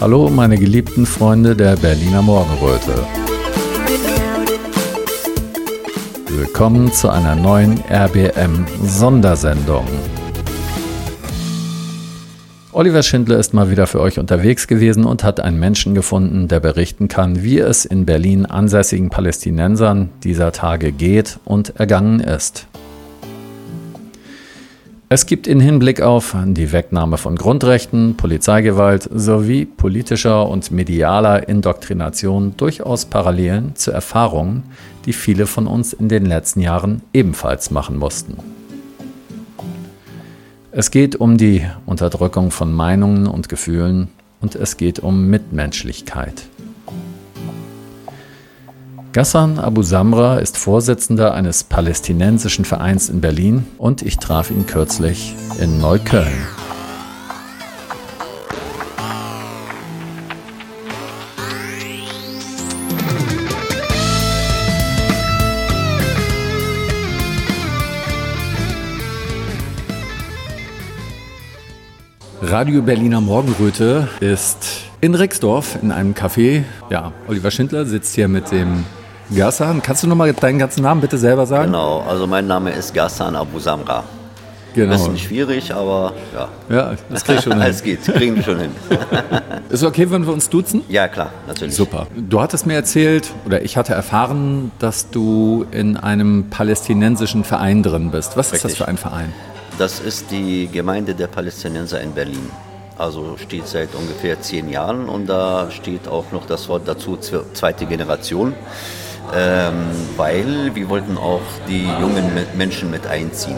Hallo, meine geliebten Freunde der Berliner Morgenröte. Willkommen zu einer neuen RBM-Sondersendung. Oliver Schindler ist mal wieder für euch unterwegs gewesen und hat einen Menschen gefunden, der berichten kann, wie es in Berlin ansässigen Palästinensern dieser Tage geht und ergangen ist. Es gibt in Hinblick auf die Wegnahme von Grundrechten, Polizeigewalt sowie politischer und medialer Indoktrination durchaus Parallelen zu Erfahrungen, die viele von uns in den letzten Jahren ebenfalls machen mussten. Es geht um die Unterdrückung von Meinungen und Gefühlen und es geht um Mitmenschlichkeit. Gassan Abu Samra ist Vorsitzender eines palästinensischen Vereins in Berlin und ich traf ihn kürzlich in Neukölln. Radio Berliner Morgenröte ist in Rixdorf in einem Café. Ja, Oliver Schindler sitzt hier mit dem Gassan. Kannst du nochmal deinen ganzen Namen bitte selber sagen? Genau, also mein Name ist Gassan Abu Samra. Genau. Bisschen schwierig, aber ja. Ja, das krieg ich schon hin. Alles geht, kriegen wir schon hin. Ist okay, wenn wir uns duzen? ja, klar, natürlich. Super. Du hattest mir erzählt, oder ich hatte erfahren, dass du in einem palästinensischen Verein drin bist. Was ist das Richtig. für ein Verein? Das ist die Gemeinde der Palästinenser in Berlin. Also steht seit ungefähr zehn Jahren und da steht auch noch das Wort dazu, zwe- zweite Generation. Ähm, weil wir wollten auch die jungen Me- Menschen mit einziehen.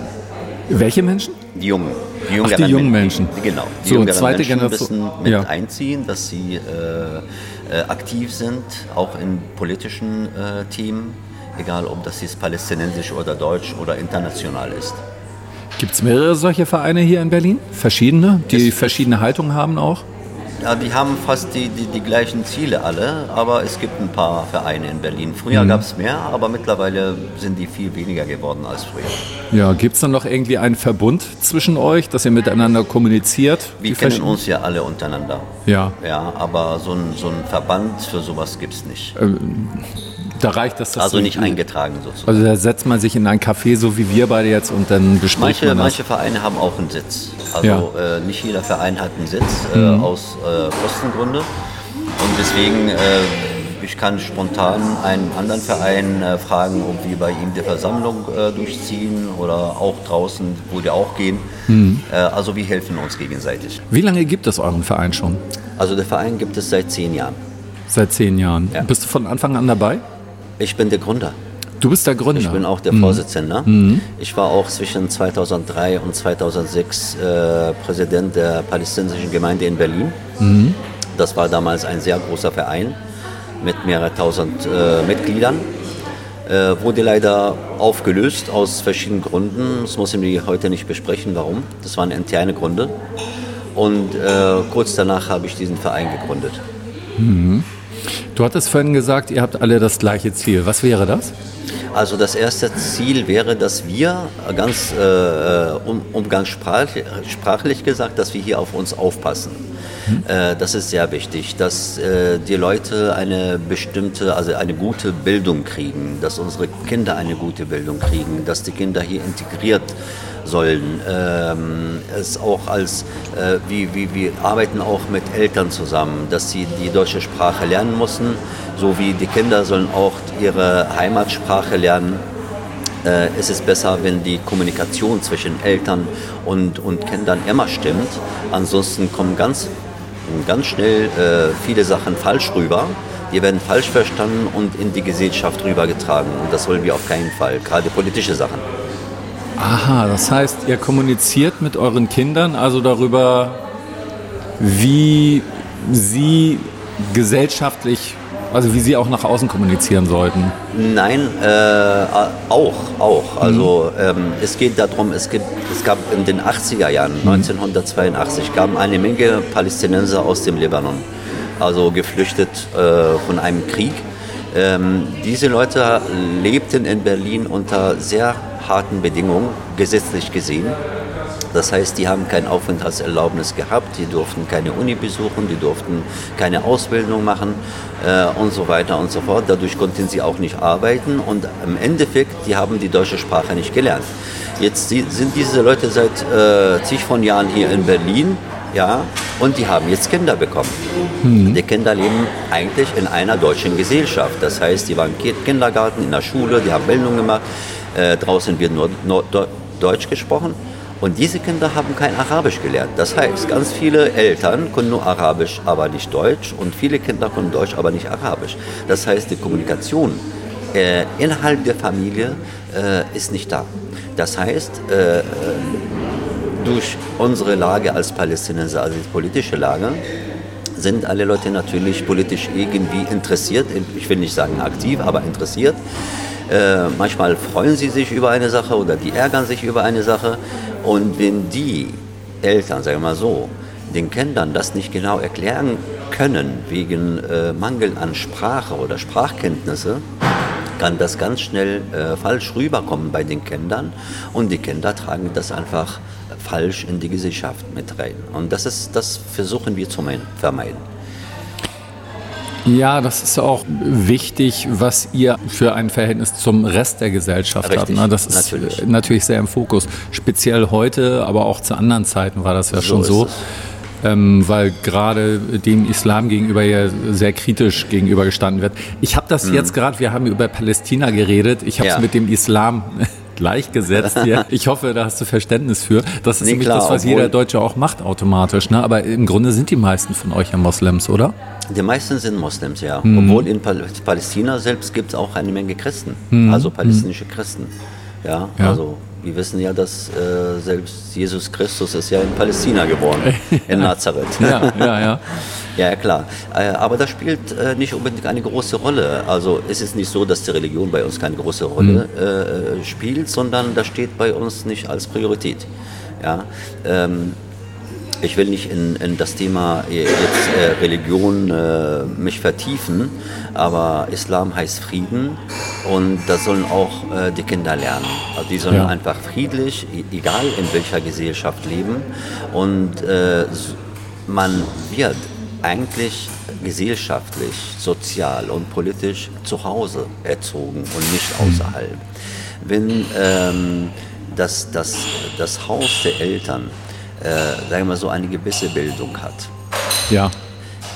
Welche Menschen? Die Jungen. Die, Ach, die jungen Menschen. Die, genau. Die So, jüngeren zweite Menschen Generation. müssen mit Ja. einziehen, dass sie äh, äh, aktiv sind, auch in politischen äh, Themen, egal ob das jetzt palästinensisch oder deutsch oder international ist. Gibt es mehrere solche Vereine hier in Berlin? Verschiedene, die Es- verschiedene Haltungen haben auch? Ja, die haben fast die, die, die gleichen Ziele alle, aber es gibt ein paar Vereine in Berlin. Mhm. Früher gab es mehr, aber mittlerweile sind die viel weniger geworden als früher. Ja, gibt es dann noch irgendwie einen Verbund zwischen euch, dass ihr miteinander kommuniziert? Wir kennen uns ja alle untereinander. Ja, Ja, aber so ein, so ein Verband für sowas gibt es nicht. Da reicht das. Also so- nicht eingetragen sozusagen. Also da setzt man sich in ein Café, so wie wir beide jetzt, und dann bespricht Manche, man das. manche Vereine haben auch einen Sitz. Also Ja. Mhm. äh, nicht jeder Verein hat einen Sitz äh, aus äh, Kostengründe. Und deswegen, äh, ich kann spontan einen anderen Verein äh, fragen, ob wir bei ihm die Versammlung äh, durchziehen oder auch draußen, wo die auch gehen. Mhm. Also wir helfen uns gegenseitig. Wie lange gibt es euren Verein schon? Also der Verein gibt es seit zehn Jahren. Seit zehn Jahren. Ja. Bist du von Anfang an dabei? Ich bin der Gründer. Du bist der Gründer. Ich bin auch der Vorsitzende. Ich war auch zwischen 2003 und 2006 äh, Präsident der palästinensischen Gemeinde in Berlin. Das war damals ein sehr großer Verein mit mehreren tausend äh, Mitgliedern. Äh, wurde leider aufgelöst aus verschiedenen Gründen. Das müssen wir heute nicht besprechen, warum. Das waren interne Gründe. Und äh, kurz danach habe ich diesen Verein gegründet. Du hattest vorhin gesagt, ihr habt alle das gleiche Ziel. Was wäre das? Also das erste Ziel wäre, dass wir ganz äh, um, umgangssprachlich sprachlich gesagt, dass wir hier auf uns aufpassen. Äh, das ist sehr wichtig, dass äh, die Leute eine bestimmte, also eine gute Bildung kriegen, dass unsere Kinder eine gute Bildung kriegen, dass die Kinder hier integriert sollen. Ähm, es auch als, äh, wie, wie, wir arbeiten auch mit Eltern zusammen, dass sie die deutsche Sprache lernen müssen, so wie die Kinder sollen auch ihre Heimatsprache lernen. Äh, es besser, wenn die Kommunikation zwischen Eltern und, und Kindern immer stimmt. Ansonsten kommen ganz, ganz schnell äh, viele Sachen falsch rüber. Die werden falsch verstanden und in die Gesellschaft rübergetragen. Und das wollen wir auf keinen Fall, gerade politische Sachen. Aha, das heißt, ihr kommuniziert mit euren Kindern also darüber, wie sie gesellschaftlich, also wie sie auch nach außen kommunizieren sollten. Nein, äh, auch, auch. Also ähm, es geht darum, es, gibt, es gab in den 80er Jahren, 1982, gaben eine Menge Palästinenser aus dem Libanon, also geflüchtet äh, von einem Krieg. Ähm, diese Leute lebten in Berlin unter sehr harten Bedingungen, gesetzlich gesehen. Das heißt, die haben kein Aufenthaltserlaubnis gehabt, die durften keine Uni besuchen, die durften keine Ausbildung machen äh, und so weiter und so fort. Dadurch konnten sie auch nicht arbeiten und im Endeffekt, die haben die deutsche Sprache nicht gelernt. Jetzt sind diese Leute seit äh, zig von Jahren hier in Berlin ja, und die haben jetzt Kinder bekommen. Mhm. Die Kinder leben eigentlich in einer deutschen Gesellschaft. Das heißt, die waren im Kindergarten, in der Schule, die haben Bildung gemacht. Äh, draußen wird nur, nur Deutsch gesprochen. Und diese Kinder haben kein Arabisch gelernt. Das heißt, ganz viele Eltern können nur Arabisch, aber nicht Deutsch. Und viele Kinder können Deutsch, aber nicht Arabisch. Das heißt, die Kommunikation äh, innerhalb der Familie äh, ist nicht da. Das heißt, äh, äh durch unsere Lage als Palästinenser, also die politische Lage, sind alle Leute natürlich politisch irgendwie interessiert. Ich will nicht sagen aktiv, aber interessiert. Äh, manchmal freuen sie sich über eine Sache oder die ärgern sich über eine Sache. Und wenn die Eltern, sagen wir mal so, den Kindern das nicht genau erklären können wegen äh, Mangel an Sprache oder Sprachkenntnisse, kann das ganz schnell äh, falsch rüberkommen bei den Kindern und die Kinder tragen das einfach falsch in die Gesellschaft mit rein. Und das, ist, das versuchen wir zu vermeiden. Ja, das ist auch wichtig, was ihr für ein Verhältnis zum Rest der Gesellschaft Richtig, habt. Das ist natürlich. natürlich. sehr im Fokus. Speziell heute, aber auch zu anderen Zeiten war das ja so schon so. Ähm, weil gerade dem Islam gegenüber ja sehr kritisch gegenübergestanden wird. Ich habe das mhm. jetzt gerade, wir haben über Palästina geredet, ich habe es ja. mit dem Islam gleichgesetzt hier. Ich hoffe, da hast du Verständnis für. Das ist nee, nämlich klar, das, was jeder Deutsche auch macht automatisch. Ne? Aber im Grunde sind die meisten von euch ja Moslems, oder? Die meisten sind Moslems, ja. Mhm. Obwohl in Palästina selbst gibt es auch eine Menge Christen, mhm. also palästinensische Christen. Ja, ja, also wir wissen ja, dass äh, selbst Jesus Christus ist ja in Palästina geboren, in Nazareth. ja, ja, ja. Ja, klar. Äh, aber das spielt äh, nicht unbedingt eine große Rolle. Also es ist nicht so, dass die Religion bei uns keine große Rolle mhm. äh, spielt, sondern das steht bei uns nicht als Priorität. Ja, ähm, ich will nicht in, in das Thema jetzt äh, Religion äh, mich vertiefen, aber Islam heißt Frieden und das sollen auch äh, die Kinder lernen. Also die sollen ja. einfach friedlich, e-, egal in welcher Gesellschaft leben und äh, man wird eigentlich gesellschaftlich, sozial und politisch zu Hause erzogen und nicht hm. außerhalb. Wenn ähm, das, das, das Haus der Eltern, äh, sagen wir so, eine gewisse Bildung hat, ja.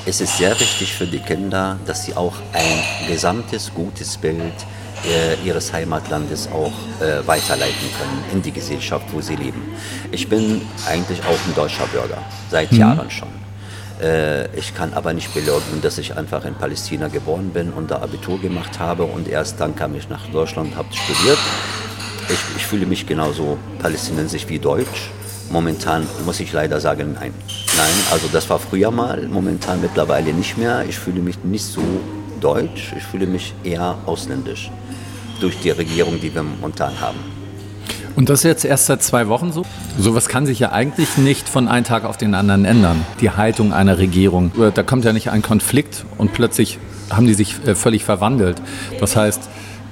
es ist sehr wichtig für die Kinder, dass sie auch ein gesamtes gutes Bild äh, ihres Heimatlandes auch äh, weiterleiten können in die Gesellschaft, wo sie leben. Ich bin eigentlich auch ein deutscher Bürger, seit mhm. Jahren schon. Äh, ich kann aber nicht beleuchten, dass ich einfach in Palästina geboren bin und da Abitur gemacht habe und erst dann kam ich nach Deutschland, habe studiert. Ich, ich fühle mich genauso palästinensisch wie deutsch. Momentan muss ich leider sagen, nein. Nein, also das war früher mal, momentan mittlerweile nicht mehr. Ich fühle mich nicht so deutsch, ich fühle mich eher ausländisch durch die Regierung, die wir momentan haben. Und das ist jetzt erst seit zwei Wochen so? Sowas kann sich ja eigentlich nicht von einem Tag auf den anderen ändern. Die Haltung einer Regierung. Da kommt ja nicht ein Konflikt und plötzlich haben die sich äh, völlig verwandelt. Das heißt,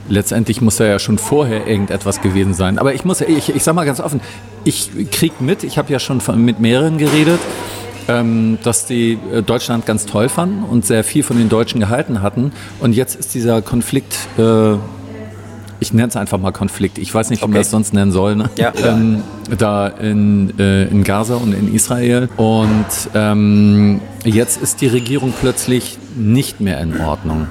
letztendlich muss da ja schon vorher irgendetwas gewesen sein. Aber ich muss, ich, ich sag mal ganz offen, ich krieg mit, ich habe ja schon von, mit mehreren geredet, ähm, dass die äh, Deutschland ganz toll fanden und sehr viel von den Deutschen gehalten hatten. Und jetzt ist dieser Konflikt äh, ich nenne es einfach mal Konflikt. Ich weiß nicht, wie okay. man das sonst nennen soll. Ne? Ja, ähm, da in, äh, in Gaza und in Israel. Und ähm, jetzt ist die Regierung plötzlich nicht mehr in Ordnung.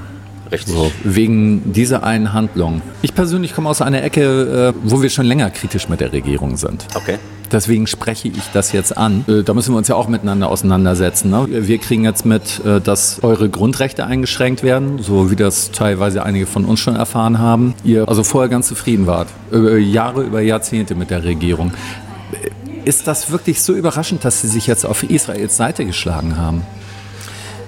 Richtig. So, wegen dieser einen Handlung. Ich persönlich komme aus einer Ecke, äh, wo wir schon länger kritisch mit der Regierung sind. Okay. Deswegen spreche ich das jetzt an. Äh, da müssen wir uns ja auch miteinander auseinandersetzen. Ne? Wir kriegen jetzt mit, äh, dass eure Grundrechte eingeschränkt werden, so wie das teilweise einige von uns schon erfahren haben. Ihr also vorher ganz zufrieden wart, über Jahre, über Jahrzehnte mit der Regierung. Ist das wirklich so überraschend, dass sie sich jetzt auf Israels Seite geschlagen haben?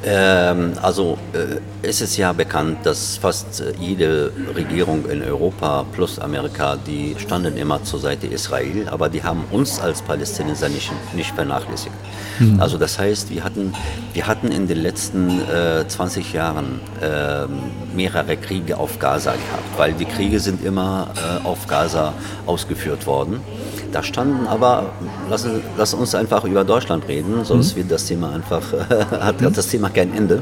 Ähm, also äh, es ist ja bekannt, dass fast jede Regierung in Europa plus Amerika, die standen immer zur Seite Israel, aber die haben uns als Palästinenser nicht, nicht vernachlässigt. Mhm. Also das heißt, wir hatten, wir hatten in den letzten äh, 20 Jahren äh, mehrere Kriege auf Gaza gehabt, weil die Kriege sind immer äh, auf Gaza ausgeführt worden. Da standen aber, lass, lass uns einfach über Deutschland reden, sonst mhm. wird das Thema einfach, hat, hat das Thema kein Ende.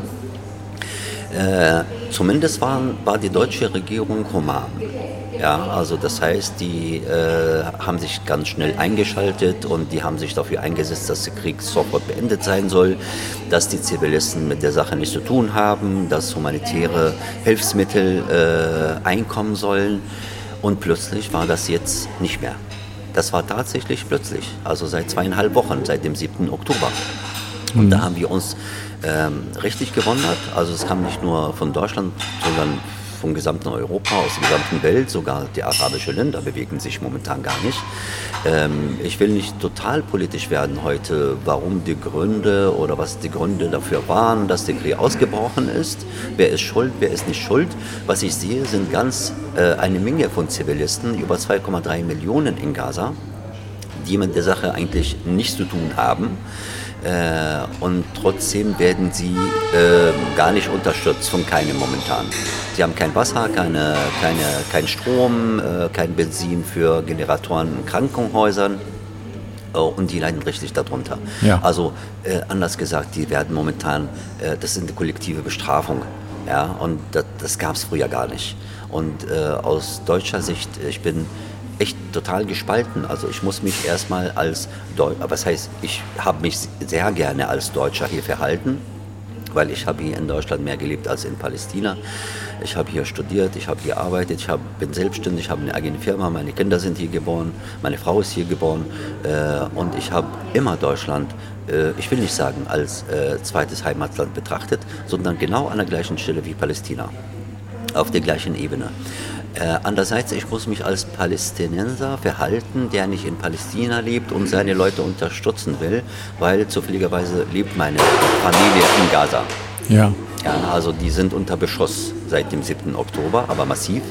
Äh, zumindest war, war die deutsche Regierung human. Ja, also das heißt, die äh, haben sich ganz schnell eingeschaltet und die haben sich dafür eingesetzt, dass der Krieg sofort beendet sein soll, dass die Zivilisten mit der Sache nichts zu tun haben, dass humanitäre Hilfsmittel äh, einkommen sollen. Und plötzlich war das jetzt nicht mehr. Das war tatsächlich plötzlich, also seit zweieinhalb Wochen, seit dem 7. Oktober. Und mhm. da haben wir uns ähm, richtig gewundert. Also es kam nicht nur von Deutschland, sondern vom gesamten Europa, aus der gesamten Welt, sogar die arabischen Länder bewegen sich momentan gar nicht. Ähm, ich will nicht total politisch werden heute, warum die Gründe oder was die Gründe dafür waren, dass der Krieg ausgebrochen ist. Wer ist schuld, wer ist nicht schuld. Was ich sehe, sind ganz äh, eine Menge von Zivilisten, über 2,3 Millionen in Gaza, die mit der Sache eigentlich nichts zu tun haben. Äh, und trotzdem werden sie äh, gar nicht unterstützt von keinem momentan. Sie haben kein Wasser, keine, keine, kein Strom, äh, kein Benzin für Generatoren in Krankenhäusern. Äh, und die leiden richtig darunter. Ja. Also äh, anders gesagt, die werden momentan, äh, das ist eine kollektive Bestrafung. Ja, und das, das gab es früher gar nicht. Und aus deutscher Sicht, ich bin echt total gespalten. Also ich muss mich erstmal als Deutscher, was heißt, ich habe mich sehr gerne als Deutscher hier verhalten, weil ich habe hier in Deutschland mehr gelebt als in Palästina. Ich habe hier studiert, ich habe hier gearbeitet, ich hab, bin selbstständig, habe eine eigene Firma, meine Kinder sind hier geboren, meine Frau ist hier geboren äh, und ich habe immer Deutschland, äh, ich will nicht sagen als äh, zweites Heimatland betrachtet, sondern genau an der gleichen Stelle wie Palästina, auf der gleichen Ebene. Äh, andererseits, ich muss mich als Palästinenser verhalten, der nicht in Palästina lebt und seine Leute unterstützen will, weil zufälligerweise lebt meine Familie in Gaza. Ja. ja. Also die sind unter Beschuss seit dem 7. Oktober, aber massiv.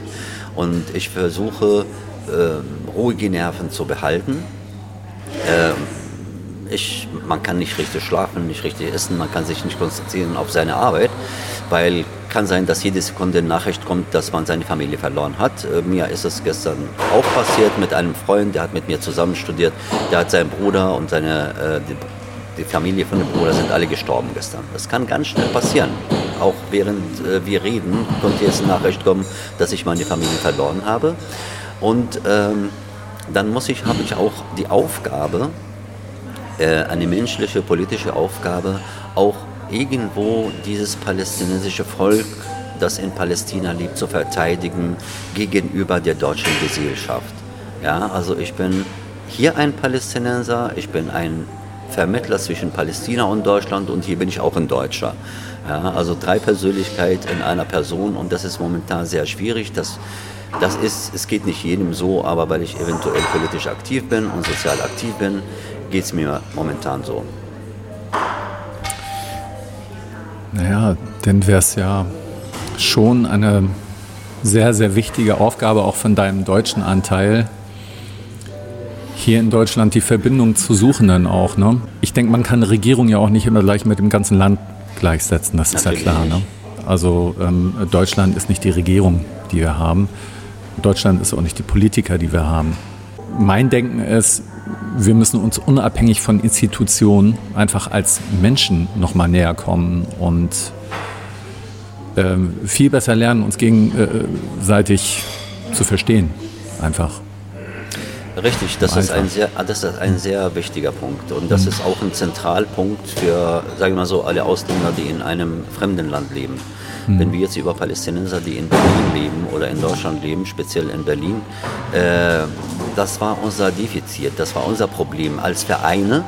Und ich versuche, äh, ruhige Nerven zu behalten. Äh, ich, man kann nicht richtig schlafen, nicht richtig essen, man kann sich nicht konzentrieren auf seine Arbeit, weil kann sein, dass jede Sekunde Nachricht kommt, dass man seine Familie verloren hat. Äh, mir ist es gestern auch passiert mit einem Freund, der hat mit mir zusammen studiert, der hat seinen Bruder und seine, äh, die, Familie von dem Bruder sind alle gestorben gestern. Das kann ganz schnell passieren. Auch während äh, wir reden, konnte jetzt eine Nachricht kommen, dass ich meine Familie verloren habe. Und ähm, dann muss ich, habe ich auch die Aufgabe, eine menschliche, politische Aufgabe, auch irgendwo dieses palästinensische Volk, das in Palästina lebt, zu verteidigen gegenüber der deutschen Gesellschaft. Ja, also ich bin hier ein Palästinenser, ich bin ein Vermittler zwischen Palästina und Deutschland und hier bin ich auch ein Deutscher. Ja, also drei Persönlichkeiten in einer Person und das ist momentan sehr schwierig. Das, das ist, es geht nicht jedem so, aber weil ich eventuell politisch aktiv bin und sozial aktiv bin, geht es mir momentan so. Naja, dann wäre es ja schon eine sehr, sehr wichtige Aufgabe auch von deinem deutschen Anteil, hier in Deutschland die Verbindung zu suchen dann auch. Ne? Ich denke, man kann eine Regierung ja auch nicht immer gleich mit dem ganzen Land gleichsetzen, das ist Natürlich. ja klar. Ne? Also ähm, Deutschland ist nicht die Regierung, die wir haben. Deutschland ist auch nicht die Politiker, die wir haben. Mein Denken ist, wir müssen uns unabhängig von Institutionen einfach als Menschen nochmal näher kommen und äh, viel besser lernen, uns gegenseitig zu verstehen. Einfach. Richtig, das ist, ein sehr, das ist ein sehr wichtiger Punkt. Und das mhm. ist auch ein Zentralpunkt für, sagen wir mal so, alle Ausländer, die in einem fremden Land leben. Mhm. Wenn wir jetzt über Palästinenser, die in Berlin leben oder in Deutschland leben, speziell in Berlin, äh, das war unser Defizit, das war unser Problem als Vereine,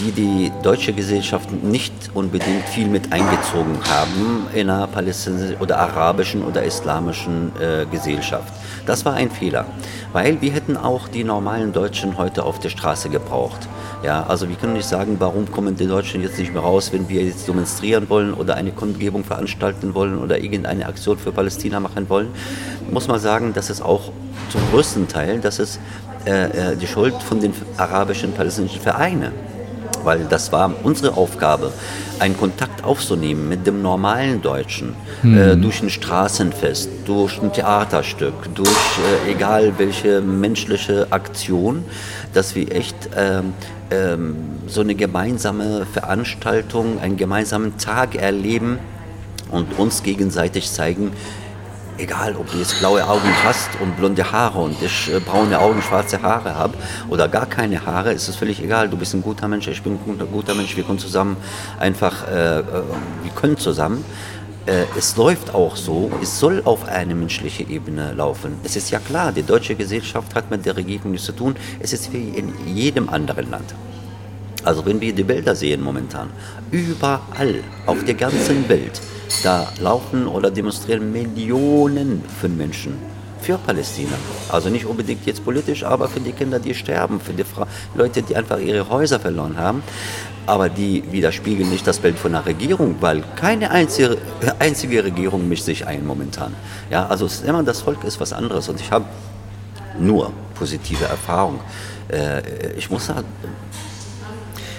die die deutsche Gesellschaft nicht unbedingt viel mit eingezogen haben in einer palästinensischen oder arabischen oder islamischen äh, Gesellschaft. Das war ein Fehler, weil wir hätten auch die normalen Deutschen heute auf der Straße gebraucht. Ja, also wir können nicht sagen, warum kommen die Deutschen jetzt nicht mehr raus, wenn wir jetzt demonstrieren wollen oder eine Kundgebung veranstalten wollen oder irgendeine Aktion für Palästina machen wollen. Muss man sagen, dass es auch zum größten Teil, das ist äh, äh, die Schuld von den arabischen palästinensischen Vereinen. Weil das war unsere Aufgabe, einen Kontakt aufzunehmen mit dem normalen Deutschen, mhm. äh, durch ein Straßenfest, durch ein Theaterstück, durch äh, egal welche menschliche Aktion, dass wir echt ähm, ähm, so eine gemeinsame Veranstaltung, einen gemeinsamen Tag erleben und uns gegenseitig zeigen, egal ob du jetzt blaue Augen hast und blonde Haare und ich äh, braune Augen, schwarze Haare habe oder gar keine Haare, ist es völlig egal. Du bist ein guter Mensch, ich bin ein guter, Mensch, wir können zusammen einfach, äh, äh, wir können zusammen. Äh, es läuft auch so, es soll auf eine menschliche Ebene laufen. Es ist ja klar, die deutsche Gesellschaft hat mit der Regierung nichts zu tun. Es ist wie in jedem anderen Land. Also wenn wir die Bilder sehen momentan, überall auf der ganzen Welt, da laufen oder demonstrieren Millionen von Menschen für Palästina. Also nicht unbedingt jetzt politisch, aber für die Kinder, die sterben, für die Fra Leute, die einfach ihre Häuser verloren haben. Aber die widerspiegeln nicht das Bild von einer Regierung, weil keine einzige, einzige Regierung mischt sich ein momentan. Ja, also es ist immer, das Volk ist was anderes und ich habe nur positive Erfahrungen. Äh, ich muss sagen,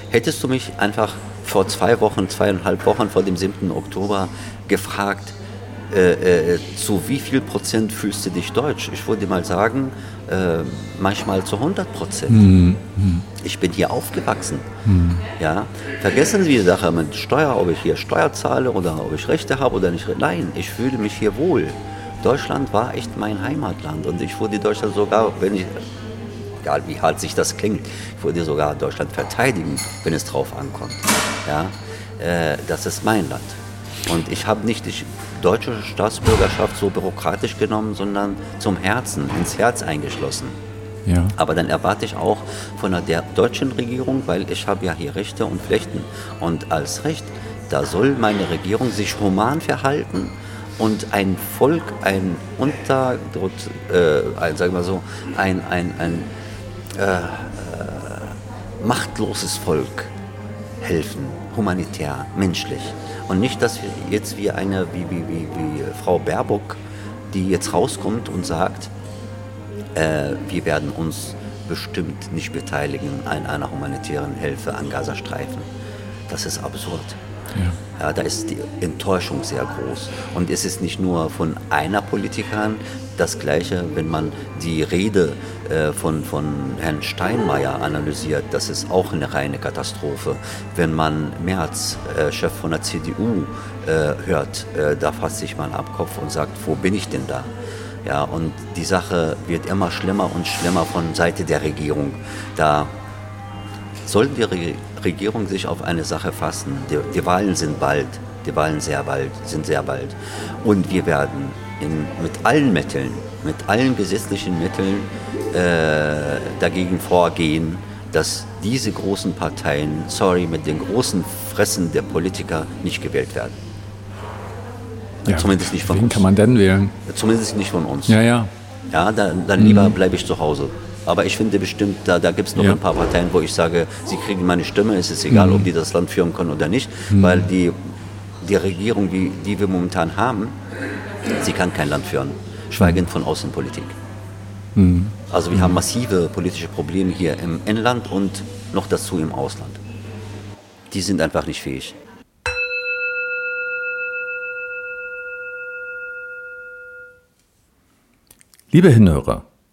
hättest du mich einfach vor zwei Wochen, zweieinhalb Wochen vor dem 7. Oktober gefragt, äh, äh, zu wie viel Prozent fühlst du dich deutsch? Ich würde mal sagen, äh, manchmal zu 100 Prozent. Mhm. Ich bin hier aufgewachsen. Mhm. Ja? Vergessen Sie die Sache mit Steuer, ob ich hier Steuer zahle oder ob ich Rechte habe oder nicht. Nein, ich fühle mich hier wohl. Deutschland war echt mein Heimatland und ich würde Deutschland sogar, wenn ich egal wie hart sich das klingt, ich würde sogar Deutschland verteidigen, wenn es drauf ankommt. Ja? Äh, das ist mein Land. Und ich habe nicht die deutsche Staatsbürgerschaft so bürokratisch genommen, sondern zum Herzen, ins Herz eingeschlossen. Ja. Aber dann erwarte ich auch von der deutschen Regierung, weil ich habe ja hier Rechte und Pflichten. Und als Recht, da soll meine Regierung sich human verhalten und ein Volk, ein Unterdruck, äh, ein, sagen wir so, ein, ein, ein äh, äh, machtloses Volk helfen, humanitär, menschlich. Und nicht, dass wir jetzt wie eine, wie, wie, wie, wie Frau Baerbock, die jetzt rauskommt und sagt, äh, wir werden uns bestimmt nicht beteiligen an einer humanitären Hilfe an Gazastreifen. Das ist absurd. Ja. da ist die Enttäuschung sehr groß. Und es ist nicht nur von einer Politikerin das Gleiche, wenn man die Rede äh, von, von Herrn Steinmeier analysiert, das ist auch eine reine Katastrophe. Wenn man Merz, Chef von der CDU, äh, hört, äh, da fasst sich man ab Kopf und sagt, wo bin ich denn da? Ja, und die Sache wird immer schlimmer und schlimmer von Seite der Regierung. Da sollten die Re Regierung sich auf eine Sache fassen. Die, die, Wahlen sind bald, die Wahlen sehr bald, sind sehr bald. Und wir werden in, mit allen Mitteln, mit allen gesetzlichen Mitteln äh, dagegen vorgehen, dass diese großen Parteien, sorry, mit den großen Fressen der Politiker nicht gewählt werden. Ja, Zumindest nicht von wen uns. kann man denn wählen? Zumindest nicht von uns. Ja, ja. Ja, dann, dann lieber mhm. bleibe ich zu Hause. Aber ich finde bestimmt, da, da gibt es noch ja. ein paar Parteien, wo ich sage, sie kriegen meine Stimme, es ist egal, mhm. ob die das Land führen können oder nicht, mhm. weil die, die Regierung, die, die wir momentan haben, sie kann kein Land führen, schweigend von Außenpolitik. Mhm. Also wir mhm. haben massive politische Probleme hier im Inland und noch dazu im Ausland. Die sind einfach nicht fähig. Liebe Hinhörer,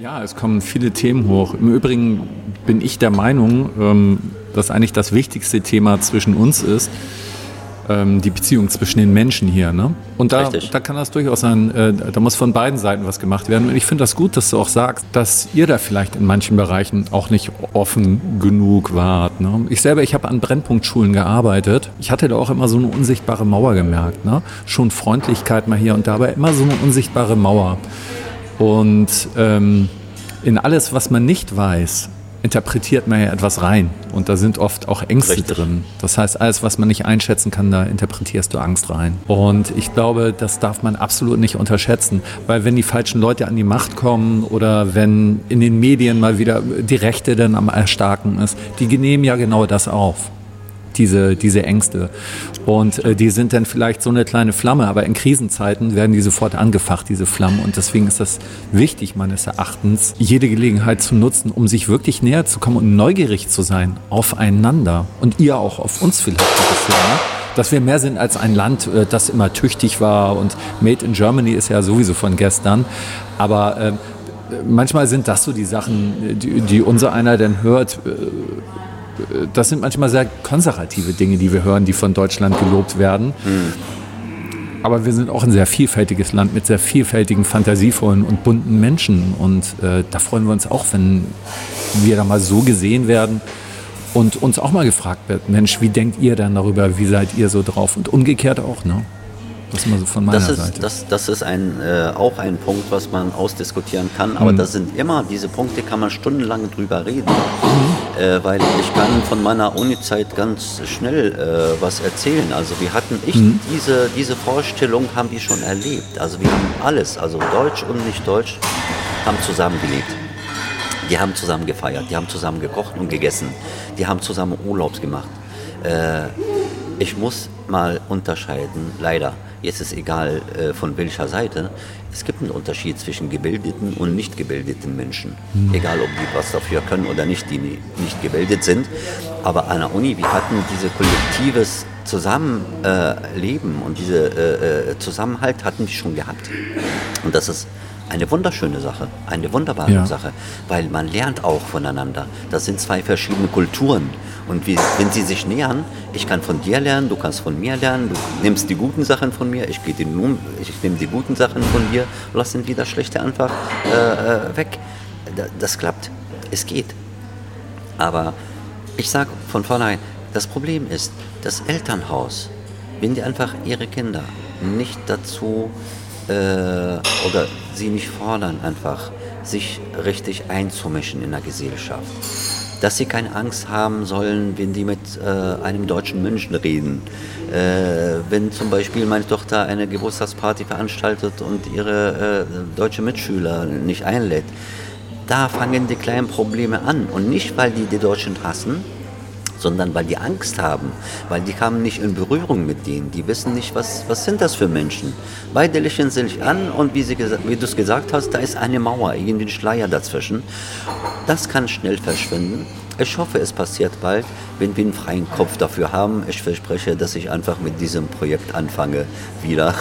Ja, es kommen viele Themen hoch. Im Übrigen bin ich der Meinung, ähm, dass eigentlich das wichtigste Thema zwischen uns ist, ähm, die Beziehung zwischen den Menschen hier. Ne? Und da, da kann das durchaus sein, äh, da muss von beiden Seiten was gemacht werden. Und ich finde das gut, dass du auch sagst, dass ihr da vielleicht in manchen Bereichen auch nicht offen genug wart. Ne? Ich selber, ich habe an Brennpunktschulen gearbeitet. Ich hatte da auch immer so eine unsichtbare Mauer gemerkt. Ne? Schon Freundlichkeit mal hier und da, aber immer so eine unsichtbare Mauer. Und ähm, in alles, was man nicht weiß, interpretiert man ja etwas rein. Und da sind oft auch Ängste Richtig. drin. Das heißt, alles, was man nicht einschätzen kann, da interpretierst du Angst rein. Und ich glaube, das darf man absolut nicht unterschätzen. Weil wenn die falschen Leute an die Macht kommen oder wenn in den Medien mal wieder die Rechte dann am Erstarken ist, die nehmen ja genau das auf diese, diese Ängste. Und äh, die sind dann vielleicht so eine kleine Flamme, aber in Krisenzeiten werden die sofort angefacht, diese Flammen. Und deswegen ist das wichtig, meines Erachtens, jede Gelegenheit zu nutzen, um sich wirklich näher zu kommen und neugierig zu sein aufeinander. Und ihr auch auf uns vielleicht. Ne? dass wir mehr sind als ein Land, äh, das immer tüchtig war und Made in Germany ist ja sowieso von gestern. Aber äh, manchmal sind das so die Sachen, die, die unser einer dann hört. Äh, das sind manchmal sehr konservative Dinge, die wir hören, die von Deutschland gelobt werden. Mhm. Aber wir sind auch ein sehr vielfältiges Land mit sehr vielfältigen, fantasievollen und bunten Menschen. Und äh, da freuen wir uns auch, wenn wir da mal so gesehen werden und uns auch mal gefragt wird, Mensch, wie denkt ihr dann darüber, wie seid ihr so drauf? Und umgekehrt auch, ne? Das mal so von meiner das ist, Seite. Das, das ist ein, äh, auch ein Punkt, was man ausdiskutieren kann. Aber mhm. das sind immer, diese Punkte kann man stundenlang drüber reden. Mhm. Äh, weil ich kann von meiner Uni-Zeit ganz schnell äh, was erzählen. Also wir hatten, ich, mhm. diese, diese Vorstellung haben wir schon erlebt. Also wir haben alles, also Deutsch und nicht Deutsch, haben zusammengelebt. Die haben zusammen gefeiert, die haben zusammen gekocht und gegessen, die haben zusammen Urlaubs gemacht. Äh, ich muss mal unterscheiden, leider Jetzt ist egal äh, von welcher Seite. Es gibt einen Unterschied zwischen gebildeten und nicht gebildeten Menschen. Mhm. Egal, ob die was dafür können oder nicht, die nicht gebildet sind. Aber an der Uni, wir hatten dieses kollektives Zusammenleben äh, und diese äh, äh, Zusammenhalt hatten wir schon gehabt. Und das ist eine wunderschöne Sache, eine wunderbare ja. Sache, weil man lernt auch voneinander. Das sind zwei verschiedene Kulturen. Und wie, wenn sie sich nähern, ich kann von dir lernen, du kannst von mir lernen, du nimmst die guten Sachen von mir, ich, ich nehme die guten Sachen von dir, lassen wieder schlechte einfach äh, äh weg. Das klappt. Es geht. Aber ich sage von vornherein, das Problem ist, das Elternhaus, wenn die einfach ihre Kinder nicht dazu äh, oder sie nicht fordern, einfach sich richtig einzumischen in der Gesellschaft dass sie keine Angst haben sollen, wenn die mit äh, einem deutschen Menschen reden. Äh, wenn zum Beispiel meine Tochter eine Geburtstagsparty veranstaltet und ihre äh, deutsche Mitschüler nicht einlädt. Da fangen die kleinen Probleme an. Und nicht, weil die die Deutschen hassen, sondern weil die Angst haben, weil die kamen nicht in Berührung mit denen, die wissen nicht, was, was sind das für Menschen. Beide lächeln sich an und wie, sie, wie du es gesagt hast, da ist eine Mauer, irgendwie ein Schleier dazwischen. Das kann schnell verschwinden. Ich hoffe, es passiert bald, wenn wir einen freien Kopf dafür haben. Ich verspreche, dass ich einfach mit diesem Projekt anfange wieder,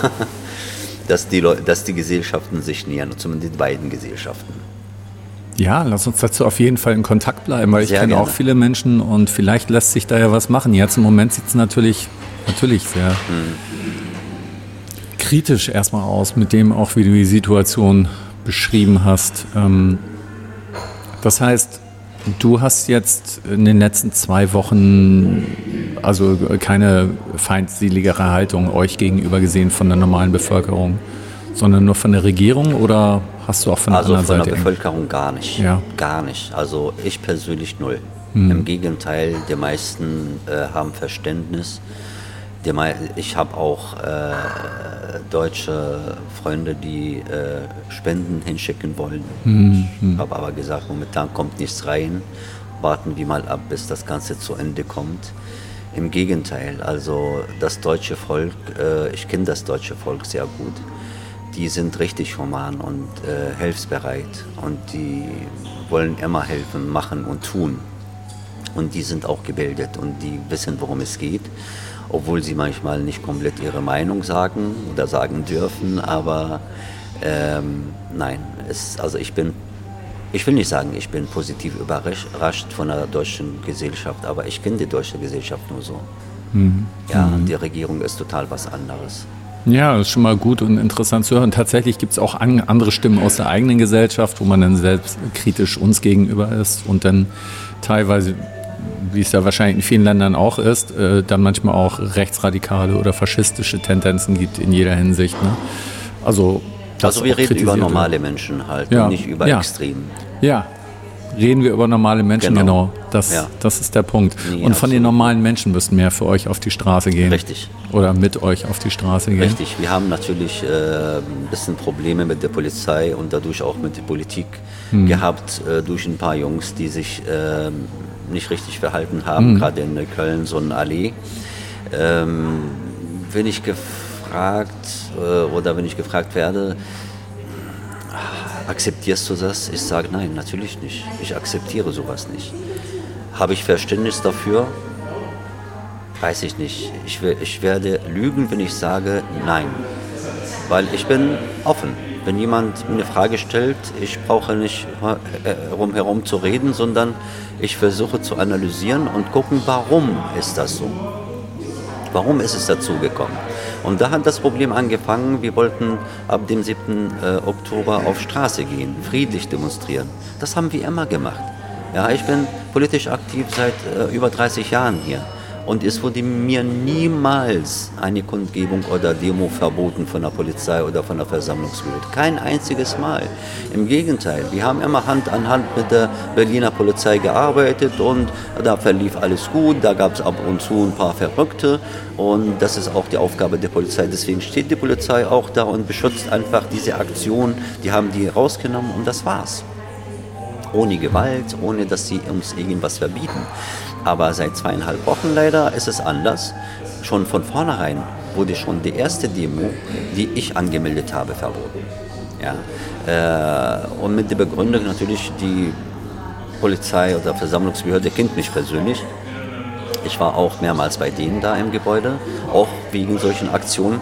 dass die, Leute, dass die Gesellschaften sich nähern, zumindest die beiden Gesellschaften. Ja, lass uns dazu auf jeden Fall in Kontakt bleiben, weil sehr ich kenne auch viele Menschen und vielleicht lässt sich da ja was machen. Jetzt im Moment sieht es natürlich, natürlich sehr hm. kritisch erstmal aus, mit dem auch, wie du die Situation beschrieben hast. Ähm, das heißt, du hast jetzt in den letzten zwei Wochen also keine feindseligere Haltung euch gegenüber gesehen von der normalen Bevölkerung, sondern nur von der Regierung oder Hast du auch von der also anderen von Seite? der Bevölkerung gar nicht. Ja. Gar nicht. Also ich persönlich null. Hm. Im Gegenteil, die meisten äh, haben Verständnis. Die ich habe auch äh, deutsche Freunde, die äh, Spenden hinschicken wollen. Hm. Hm. Ich habe aber gesagt, momentan kommt nichts rein. Warten wir mal ab, bis das Ganze zu Ende kommt. Im Gegenteil, also das deutsche Volk, äh, ich kenne das deutsche Volk sehr gut die sind richtig human und äh, hilfsbereit und die wollen immer helfen, machen und tun. Und die sind auch gebildet und die wissen, worum es geht, obwohl sie manchmal nicht komplett ihre Meinung sagen oder sagen dürfen, aber ähm, nein, es, also ich bin, ich will nicht sagen, ich bin positiv überrascht von der deutschen Gesellschaft, aber ich kenne die deutsche Gesellschaft nur so. Mhm. Ja, mhm. die Regierung ist total was anderes. Ja, das ist schon mal gut und interessant zu hören. Tatsächlich gibt es auch an, andere Stimmen aus der eigenen Gesellschaft, wo man dann selbst kritisch uns gegenüber ist und dann teilweise, wie es ja wahrscheinlich in vielen Ländern auch ist, äh, dann manchmal auch rechtsradikale oder faschistische Tendenzen gibt in jeder Hinsicht. Ne? Also, also wir reden über normale Menschen halt ja. und nicht über ja. Extremen. Ja, reden wir über normale Menschen, genau. genau. Das, ja. das ist der Punkt. Nee, und von den normalen Menschen müssten mehr für euch auf die Straße gehen. Richtig. Oder mit euch auf die Straße gehen. Richtig. Wir haben natürlich äh, ein bisschen Probleme mit der Polizei und dadurch auch mit der Politik hm. gehabt, äh, durch ein paar Jungs, die sich äh, nicht richtig verhalten haben, hm. gerade in Köln, so eine Allee. Ähm, wenn ich gefragt äh, oder wenn ich gefragt werde, Akzeptierst du das? Ich sage nein, natürlich nicht. Ich akzeptiere sowas nicht. Habe ich Verständnis dafür? Weiß ich nicht. Ich, ich werde lügen, wenn ich sage nein. Weil ich bin offen. Wenn jemand mir eine Frage stellt, ich brauche nicht rumherum zu reden, sondern ich versuche zu analysieren und gucken, warum ist das so? Warum ist es dazu gekommen? Und da hat das Problem angefangen, wir wollten ab dem 7. Äh, Oktober auf Straße gehen, friedlich demonstrieren. Das haben wir immer gemacht. Ja, ich bin politisch aktiv seit äh, über 30 Jahren hier. Und es wurde mir niemals eine Kundgebung oder Demo verboten von der Polizei oder von der Versammlungsbehörde. Kein einziges Mal. Im Gegenteil, wir haben immer Hand an Hand mit der Berliner Polizei gearbeitet und da verlief alles gut. Da gab es ab und zu ein paar Verrückte und das ist auch die Aufgabe der Polizei. Deswegen steht die Polizei auch da und beschützt einfach diese Aktion. Die haben die rausgenommen und das war's ohne Gewalt, ohne dass sie uns irgendwas verbieten. Aber seit zweieinhalb Wochen leider ist es anders. Schon von vornherein wurde schon die erste Demo, die ich angemeldet habe, verboten. Ja? Äh, und mit der Begründung natürlich, die Polizei oder Versammlungsbehörde kennt mich persönlich. Ich war auch mehrmals bei denen da im Gebäude, auch wegen solchen Aktionen.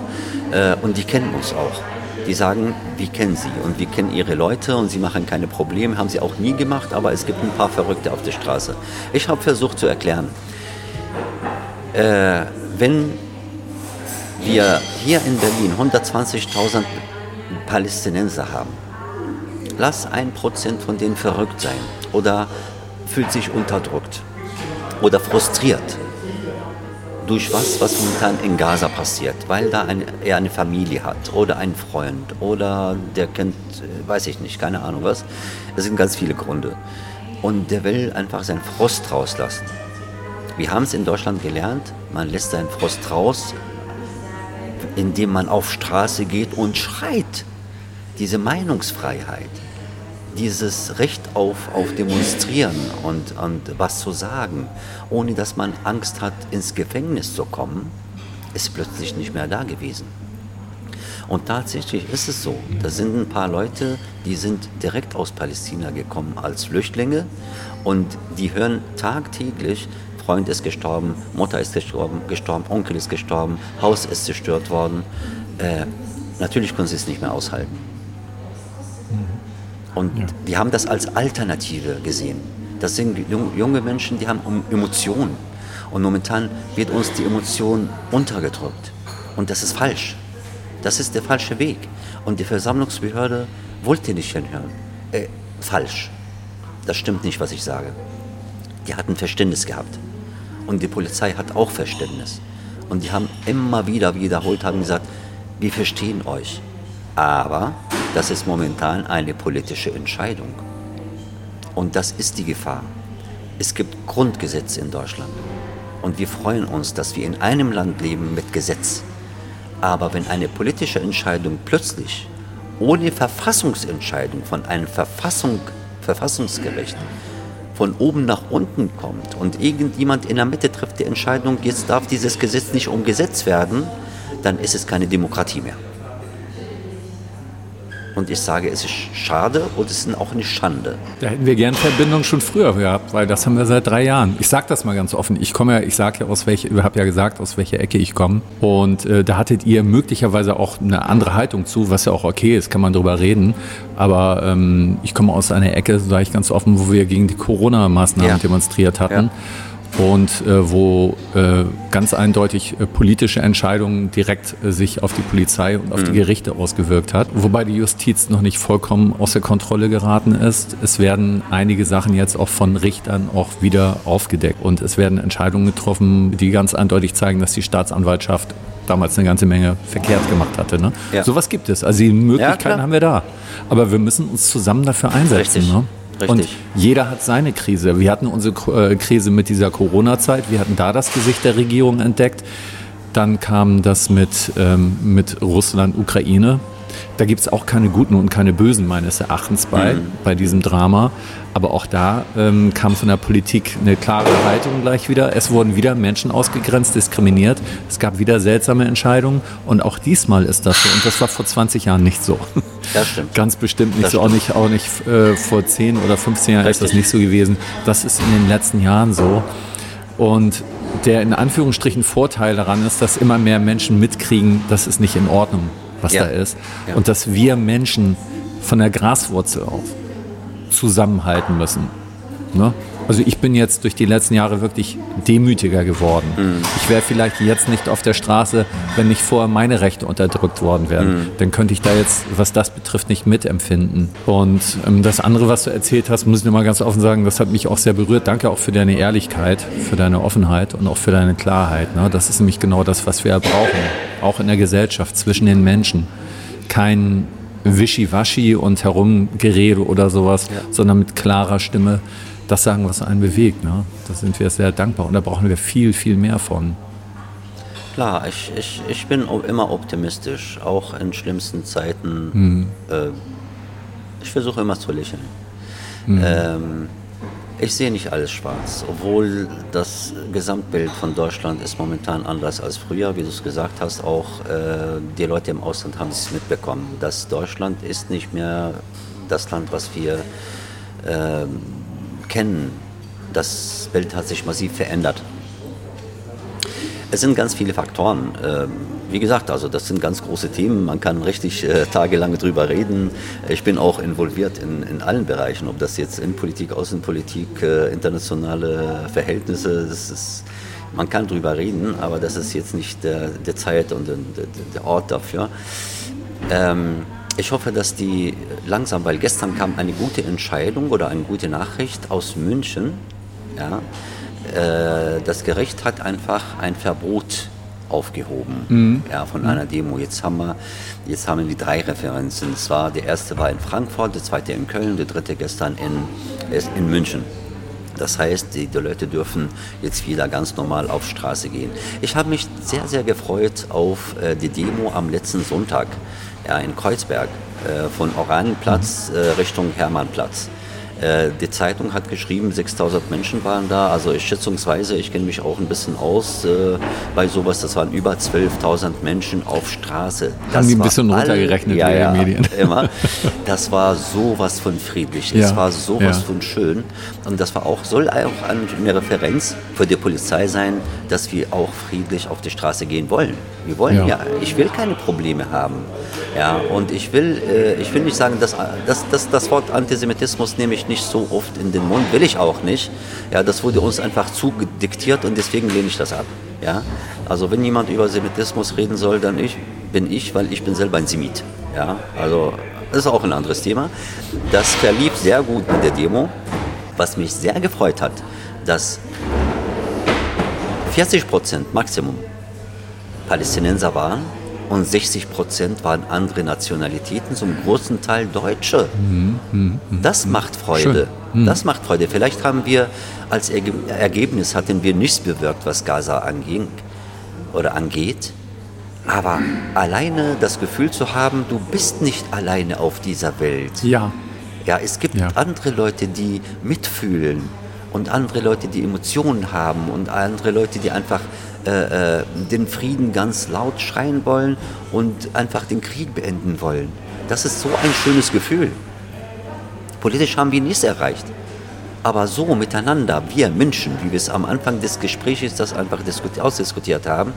Äh, und die kennen uns auch die sagen, wir kennen sie und wir kennen ihre Leute und sie machen keine Probleme, haben sie auch nie gemacht, aber es gibt ein paar Verrückte auf der Straße. Ich habe versucht zu erklären, äh, wenn wir hier in Berlin 120.000 Palästinenser haben, lass ein Prozent von denen verrückt sein oder fühlt sich unterdrückt oder frustriert durch was, was momentan in Gaza passiert, weil da eine, er eine Familie hat oder einen Freund oder der kennt, äh, weiß ich nicht, keine Ahnung was. Es sind ganz viele Gründe. Und der will einfach seinen Frost rauslassen. Wir haben es in Deutschland gelernt, man lässt seinen Frost raus, indem man auf Straße geht und schreit. Diese Meinungsfreiheit dieses Recht auf, auf Demonstrieren und, und was zu sagen, ohne dass man Angst hat, ins Gefängnis zu kommen, ist plötzlich nicht mehr da gewesen. Und tatsächlich ist es so, da sind ein paar Leute, die sind direkt aus Palästina gekommen als Flüchtlinge und die hören tagtäglich, Freund ist gestorben, Mutter ist gestorben, gestorben Onkel ist gestorben, Haus ist zerstört worden. Äh, natürlich können sie es nicht mehr aushalten. Und ja. die haben das als Alternative gesehen. Das sind junge Menschen, die haben Emotionen. Und momentan wird uns die Emotion untergedrückt. Und das ist falsch. Das ist der falsche Weg. Und die Versammlungsbehörde wollte nicht hinhören. Äh, falsch. Das stimmt nicht, was ich sage. Die hatten Verständnis gehabt. Und die Polizei hat auch Verständnis. Und die haben immer wieder wiederholt, haben gesagt, wir verstehen euch. Aber das ist momentan eine politische Entscheidung. Und das ist die Gefahr. Es gibt Grundgesetze in Deutschland. Und wir freuen uns, dass wir in einem Land leben mit Gesetz. Aber wenn eine politische Entscheidung plötzlich ohne Verfassungsentscheidung von einem Verfassung, Verfassungsgericht von oben nach unten kommt und irgendjemand in der Mitte trifft die Entscheidung, jetzt darf dieses Gesetz nicht umgesetzt werden, dann ist es keine Demokratie mehr. Und ich sage, es ist schade und es ist auch eine Schande. Da hätten wir gern Verbindung schon früher gehabt, weil das haben wir seit drei Jahren. Ich sage das mal ganz offen. Ich komme ja, ich sage ja aus welcher, ich habe ja gesagt, aus welcher Ecke ich komme. Und äh, da hattet ihr möglicherweise auch eine andere Haltung zu, was ja auch okay ist, kann man drüber reden. Aber ähm, ich komme aus einer Ecke, sage ich ganz offen, wo wir gegen die Corona-Maßnahmen ja. demonstriert hatten. Ja und äh, wo äh, ganz eindeutig äh, politische Entscheidungen direkt äh, sich auf die Polizei und auf mhm. die Gerichte ausgewirkt hat, wobei die Justiz noch nicht vollkommen außer Kontrolle geraten ist. Es werden einige Sachen jetzt auch von Richtern auch wieder aufgedeckt und es werden Entscheidungen getroffen, die ganz eindeutig zeigen, dass die Staatsanwaltschaft damals eine ganze Menge verkehrt gemacht hatte. Ne? Ja. Sowas gibt es. Also die Möglichkeiten ja, haben wir da. Aber wir müssen uns zusammen dafür einsetzen. Ne? Richtig. Und jeder hat seine Krise. Wir hatten unsere äh, Krise mit dieser Corona-Zeit. Wir hatten da das Gesicht der Regierung entdeckt. Dann kam das mit, ähm, mit Russland, Ukraine. Da gibt es auch keine Guten und keine Bösen meines Erachtens bei, mhm. bei diesem Drama. Aber auch da ähm, kam von der Politik eine klare Haltung gleich wieder. Es wurden wieder Menschen ausgegrenzt, diskriminiert. Es gab wieder seltsame Entscheidungen. Und auch diesmal ist das so. Und das war vor 20 Jahren nicht so. Das stimmt. Ganz bestimmt nicht das so. Auch nicht, auch nicht äh, vor 10 oder 15 Jahren Richtig. ist das nicht so gewesen. Das ist in den letzten Jahren so. Und der in Anführungsstrichen Vorteil daran ist, dass immer mehr Menschen mitkriegen, das ist nicht in Ordnung, was ja. da ist. Ja. Und dass wir Menschen von der Graswurzel auf zusammenhalten müssen. Ne? Also ich bin jetzt durch die letzten Jahre wirklich demütiger geworden. Mhm. Ich wäre vielleicht jetzt nicht auf der Straße, wenn nicht vorher meine Rechte unterdrückt worden wären. Mhm. Dann könnte ich da jetzt, was das betrifft, nicht mitempfinden. Und ähm, das andere, was du erzählt hast, muss ich nur mal ganz offen sagen, das hat mich auch sehr berührt. Danke auch für deine Ehrlichkeit, für deine Offenheit und auch für deine Klarheit. Ne? Das ist nämlich genau das, was wir brauchen. Auch in der Gesellschaft, zwischen den Menschen. Kein Wischiwaschi und Herumgerede oder sowas, ja. sondern mit klarer Stimme das sagen, was einen bewegt. Ne? Da sind wir sehr dankbar und da brauchen wir viel, viel mehr von. Klar, ich, ich, ich bin immer optimistisch, auch in schlimmsten Zeiten. Mhm. Äh, ich versuche immer zu lächeln. Mhm. Ähm, ich sehe nicht alles schwarz, obwohl das Gesamtbild von Deutschland ist momentan anders als früher, wie du es gesagt hast. Auch äh, die Leute im Ausland haben es mitbekommen, dass Deutschland ist nicht mehr das Land, was wir äh, kennen. Das Bild hat sich massiv verändert. Es sind ganz viele Faktoren. Ähm, wie gesagt, also das sind ganz große Themen. Man kann richtig äh, tagelang drüber reden. Ich bin auch involviert in, in allen Bereichen, ob das jetzt Innenpolitik, Außenpolitik, äh, internationale Verhältnisse. Das ist, man kann drüber reden, aber das ist jetzt nicht der, der Zeit und der, der Ort dafür. Ähm, ich hoffe, dass die langsam, weil gestern kam eine gute Entscheidung oder eine gute Nachricht aus München. Ja, äh, das Gericht hat einfach ein Verbot aufgehoben mhm. ja, von einer Demo. Jetzt haben wir, jetzt haben wir die drei Referenzen. Zwar der erste war in Frankfurt, der zweite in Köln, der dritte gestern in, in München. Das heißt, die, die, Leute dürfen jetzt wieder ganz normal auf Straße gehen. Ich habe mich sehr, sehr gefreut auf äh, die Demo am letzten Sonntag in Kreuzberg äh, von Oranienplatz äh, Richtung Hermannplatz. Äh, die Zeitung hat geschrieben, 6000 Menschen waren da. Also ich schätzungsweise, ich kenne mich auch ein bisschen aus äh, bei sowas, das waren über 12.000 Menschen auf Straße. Das Haben die ein bisschen runtergerechnet ja, ja, Medien. Immer. Das war sowas von friedlich, ja, es war sowas ja. von schön. Und das war auch, soll auch eine Referenz für die Polizei sein, dass wir auch friedlich auf die Straße gehen wollen. Wir wollen ja, ja ich will keine Probleme haben. Ja, und ich will, äh, ich will nicht sagen, dass, dass, dass das Wort Antisemitismus nehme ich nicht so oft in den Mund, will ich auch nicht. Ja, das wurde uns einfach zugediktiert und deswegen lehne ich das ab. Ja, also wenn jemand über Semitismus reden soll, dann ich, bin ich, weil ich bin selber ein Semit. Ja, also das ist auch ein anderes Thema. Das verlief sehr gut mit der Demo, was mich sehr gefreut hat, dass 40 Prozent Maximum Palästinenser waren und 60 Prozent waren andere Nationalitäten, zum großen Teil Deutsche. Mhm, das macht Freude. Mhm. Das macht Freude. Vielleicht haben wir als Ergebnis hatten wir nichts bewirkt, was Gaza anging oder angeht. Aber alleine das Gefühl zu haben, du bist nicht alleine auf dieser Welt. Ja. Ja, es gibt ja. andere Leute, die mitfühlen und andere Leute, die Emotionen haben und andere Leute, die einfach äh, äh, den Frieden ganz laut schreien wollen und einfach den Krieg beenden wollen. Das ist so ein schönes Gefühl. Politisch haben wir nichts erreicht. Aber so miteinander, wir Menschen, wie wir es am Anfang des Gesprächs das einfach ausdiskutiert haben,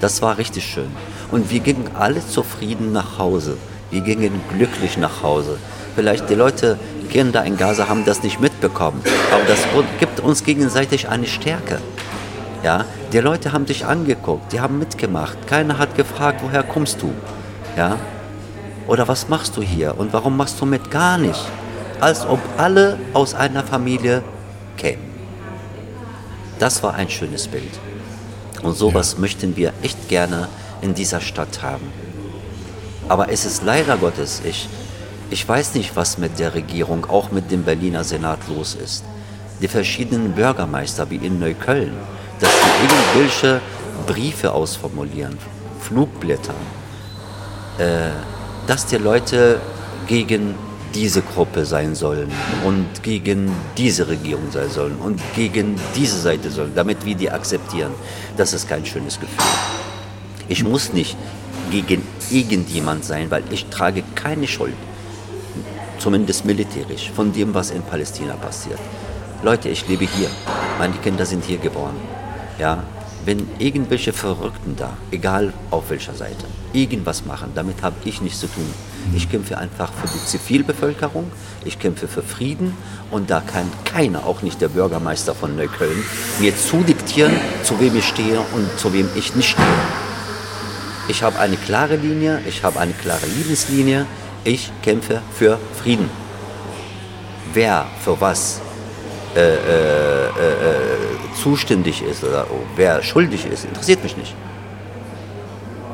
das war richtig schön. Und wir gingen alle zufrieden nach Hause. Wir gingen glücklich nach Hause. Vielleicht die Leute, Kinder in Gaza haben das nicht mitbekommen, aber das gibt uns gegenseitig eine Stärke. Ja, die Leute haben dich angeguckt, die haben mitgemacht. Keiner hat gefragt, woher kommst du? Ja? Oder was machst du hier und warum machst du mit? Gar nicht. Als ob alle aus einer Familie kämen. Das war ein schönes Bild. Und sowas ja. möchten wir echt gerne in dieser Stadt haben. Aber es ist leider Gottes, ich, Ich weiß nicht, was mit der Regierung, auch mit dem Berliner Senat los ist. Die verschiedenen Bürgermeister wie in Neukölln, dass die irgendwelche Briefe ausformulieren, Flugblätter, äh, dass die Leute gegen diese Gruppe sein sollen und gegen diese Regierung sein sollen und gegen diese Seite sollen, damit wir die akzeptieren. Das ist kein schönes Gefühl. Ich muss nicht gegen irgendjemand sein, weil ich trage keine Schuld, zumindest militärisch, von dem, was in Palästina passiert. Leute, ich lebe hier, meine Kinder sind hier geboren. Ja, wenn irgendwelche Verrückten da, egal auf welcher Seite, irgendwas machen, damit habe ich nichts zu tun. Ich kämpfe einfach für die Zivilbevölkerung, ich kämpfe für Frieden und da kann keiner, auch nicht der Bürgermeister von Neukölln, mir zudiktieren, zu wem ich stehe und zu wem ich nicht stehe. Ich habe eine klare Linie, ich habe eine klare Lebenslinie, ich kämpfe für Frieden. Wer für was äh, äh, äh, zuständig ist oder wer schuldig ist, interessiert mich nicht.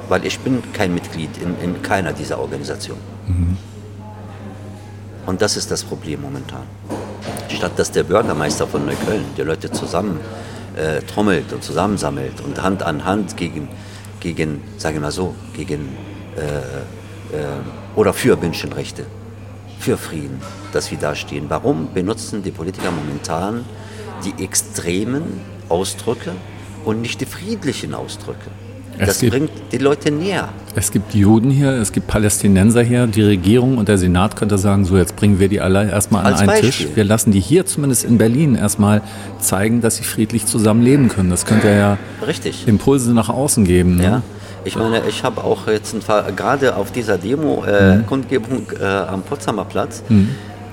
Weil ich bin kein Mitglied in, in keiner dieser Organisationen. Mhm. Und das ist das Problem momentan. Statt dass der Bürgermeister von Neukölln die Leute zusammen äh, trommelt und zusammensammelt und Hand an Hand gegen, gegen sagen wir mal so, gegen äh, äh, oder für Menschenrechte für Frieden, dass wir da stehen. Warum benutzen die Politiker momentan die extremen Ausdrücke und nicht die friedlichen Ausdrücke? Es das gibt, bringt die Leute näher. Es gibt Juden hier, es gibt Palästinenser hier. Die Regierung und der Senat könnte sagen, so jetzt bringen wir die alle erstmal an Als einen Beispiel. Tisch. Wir lassen die hier zumindest in Berlin erstmal zeigen, dass sie friedlich zusammenleben können. Das könnte ja Richtig. Impulse nach außen geben. Ne? Ja. Ich meine, ich habe auch jetzt gerade auf dieser Demo, äh, mhm. Kundgebung äh, am Potsdamer Platz, mhm.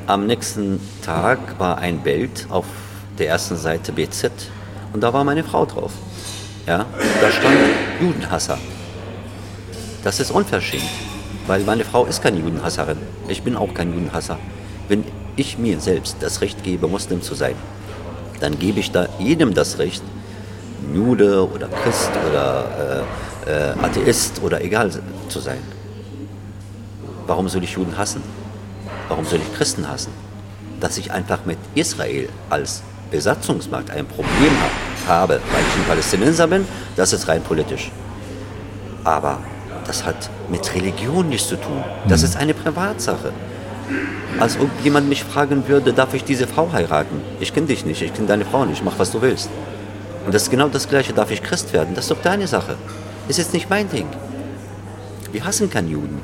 am nächsten Tag war ein Bild auf der ersten Seite BZ und da war meine Frau drauf. Ja, da stand Judenhasser. Das ist unverschämt, weil meine Frau ist keine Judenhasserin. Ich bin auch kein Judenhasser. Wenn ich mir selbst das Recht gebe, Muslim zu sein, dann gebe ich da jedem das Recht, Jude oder Christ oder äh, äh, Atheist oder egal zu sein. Warum soll ich Juden hassen? Warum soll ich Christen hassen? Dass ich einfach mit Israel als Besatzungsmacht ein Problem habe, weil ich ein Palästinenser bin, das ist rein politisch. Aber das hat mit Religion nichts zu tun. Das mhm. ist eine Privatsache. Als ob jemand mich fragen würde, darf ich diese Frau heiraten? Ich kenne dich nicht, ich kenne deine Frau nicht, mach was du willst. Und das ist genau das Gleiche, darf ich Christ werden? Das ist doch deine Sache ist jetzt nicht mein Ding. Wir hassen keinen Juden.